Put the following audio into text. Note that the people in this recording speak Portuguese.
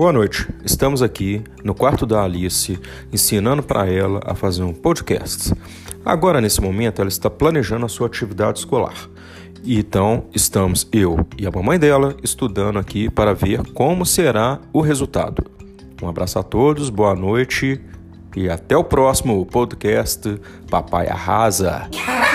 Boa noite. Estamos aqui no quarto da Alice, ensinando para ela a fazer um podcast. Agora, nesse momento, ela está planejando a sua atividade escolar. Então, estamos eu e a mamãe dela estudando aqui para ver como será o resultado. Um abraço a todos, boa noite e até o próximo podcast Papai Arrasa.